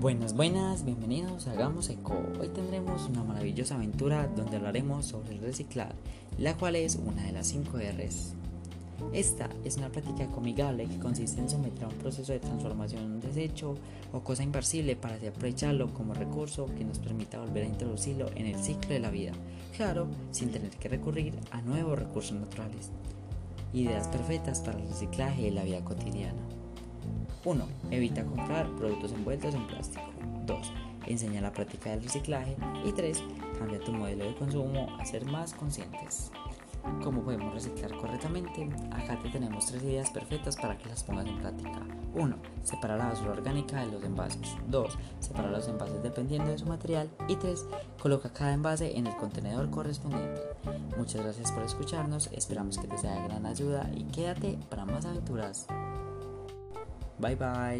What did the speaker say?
Buenas, buenas, bienvenidos a Hagamos Eco. Hoy tendremos una maravillosa aventura donde hablaremos sobre el reciclar, la cual es una de las 5 R's. Esta es una práctica comigable que consiste en someter a un proceso de transformación un desecho o cosa imparcible para así aprovecharlo como recurso que nos permita volver a introducirlo en el ciclo de la vida, claro, sin tener que recurrir a nuevos recursos naturales. Ideas perfectas para el reciclaje de la vida cotidiana. 1. Evita comprar productos envueltos en plástico. 2. Enseña la práctica del reciclaje. Y 3. Cambia tu modelo de consumo a ser más conscientes. ¿Cómo podemos reciclar correctamente? Acá te tenemos tres ideas perfectas para que las pongas en práctica. 1. Separa la basura orgánica de los envases. 2. Separa los envases dependiendo de su material. Y 3. Coloca cada envase en el contenedor correspondiente. Muchas gracias por escucharnos, esperamos que te sea de gran ayuda y quédate para más aventuras. Bye bye.